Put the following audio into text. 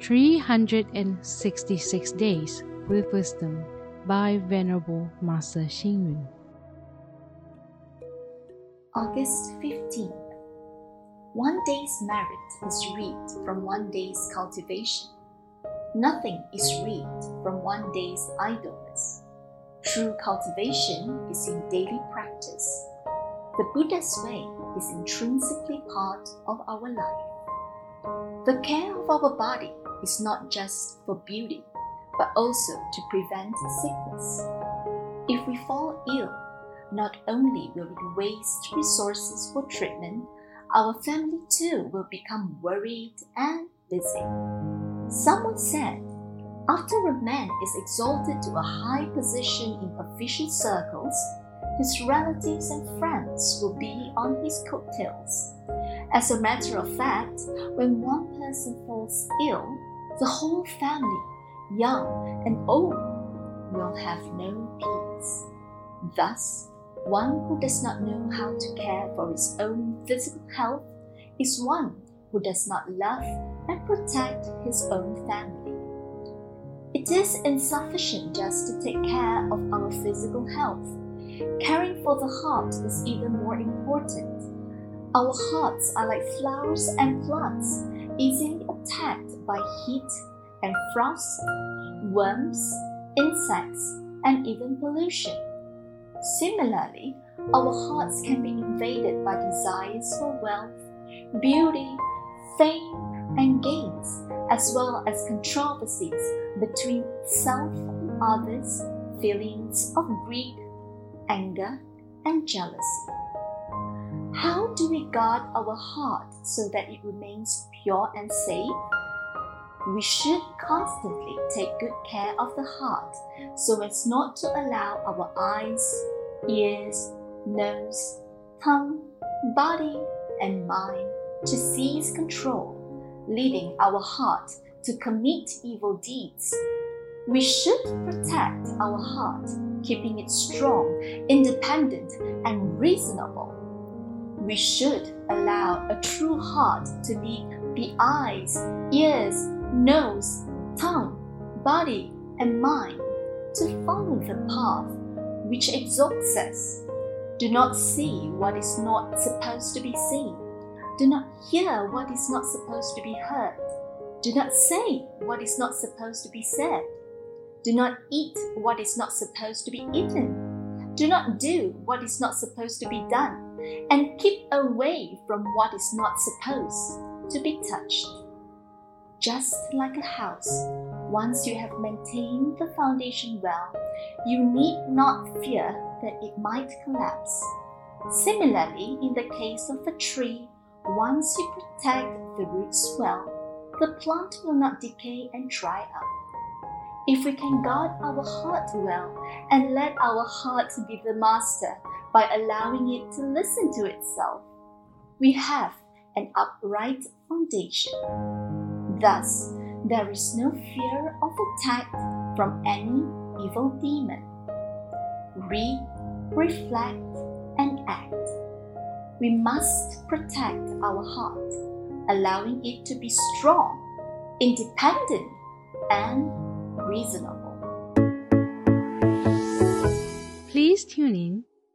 366 Days with Wisdom by Venerable Master Xing. August 15th. One day's merit is reaped from one day's cultivation. Nothing is reaped from one day's idleness. True cultivation is in daily practice. The Buddha's way is intrinsically part of our life. The care of our body is not just for beauty, but also to prevent sickness. If we fall ill, not only will we waste resources for treatment, our family too will become worried and busy. Someone said, after a man is exalted to a high position in official circles, his relatives and friends will be on his coattails. As a matter of fact, when one person falls ill, the whole family, young and old, will have no peace. Thus, one who does not know how to care for his own physical health is one who does not love and protect his own family. It is insufficient just to take care of our physical health. Caring for the heart is even more important our hearts are like flowers and plants, easily attacked by heat and frost, worms, insects, and even pollution. Similarly, our hearts can be invaded by desires for wealth, beauty, fame, and gains, as well as controversies between self and others, feelings of greed, anger, and jealousy. How do we guard our heart so that it remains pure and safe? We should constantly take good care of the heart so as not to allow our eyes, ears, nose, tongue, body, and mind to seize control, leading our heart to commit evil deeds. We should protect our heart, keeping it strong, independent, and reasonable we should allow a true heart to be the eyes, ears, nose, tongue, body, and mind to follow the path which exalts us. Do not see what is not supposed to be seen. Do not hear what is not supposed to be heard. Do not say what is not supposed to be said. Do not eat what is not supposed to be eaten do not do what is not supposed to be done, and keep away from what is not supposed to be touched. Just like a house, once you have maintained the foundation well, you need not fear that it might collapse. Similarly, in the case of a tree, once you protect the roots well, the plant will not decay and dry up. If we can guard our heart well and let our heart be the master by allowing it to listen to itself, we have an upright foundation. Thus, there is no fear of attack from any evil demon. Read, reflect, and act. We must protect our heart, allowing it to be strong, independent, and reasonable. Please tune in,